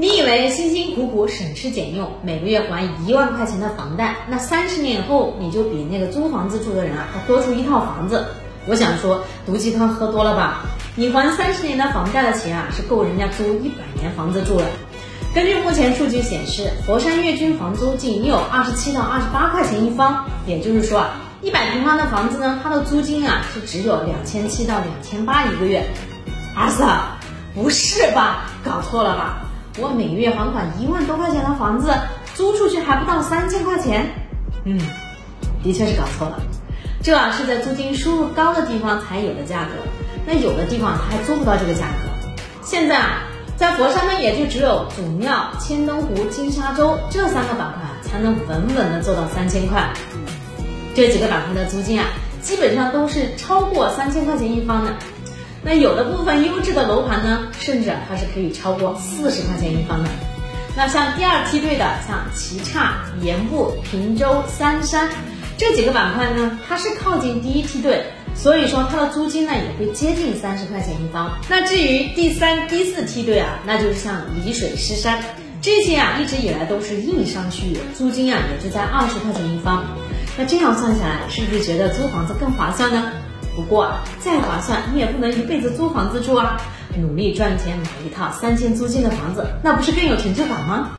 你以为辛辛苦苦省吃俭用，每个月还一万块钱的房贷，那三十年以后你就比那个租房子住的人啊，还多出一套房子？我想说，毒鸡汤喝多了吧？你还三十年的房贷的钱啊，是够人家租一百年房子住了。根据目前数据显示，佛山月均房租仅有二十七到二十八块钱一方，也就是说啊，一百平方的房子呢，它的租金啊是只有两千七到两千八一个月。儿子，不是吧？搞错了吧？我每月还款一万多块钱的房子，租出去还不到三千块钱。嗯，的确是搞错了。这啊是在租金收入高的地方才有的价格，那有的地方它还租不到这个价格。现在啊，在佛山呢，也就只有祖庙、千灯湖、金沙洲这三个板块才能稳稳的做到三千块。这几个板块的租金啊，基本上都是超过三千块钱一方的。那有的部分优质的楼盘呢，甚至它是可以超过四十块钱一方的。那像第二梯队的，像齐岔、盐步、平洲、三山这几个板块呢，它是靠近第一梯队，所以说它的租金呢也会接近三十块钱一方。那至于第三、第四梯队啊，那就是像沂水、狮山这些啊，一直以来都是硬伤区域，租金啊也就在二十块钱一方。那这样算下来，是不是觉得租房子更划算呢？不过再划算，你也不能一辈子租房子住啊！努力赚钱买一套三千租金的房子，那不是更有成就感吗？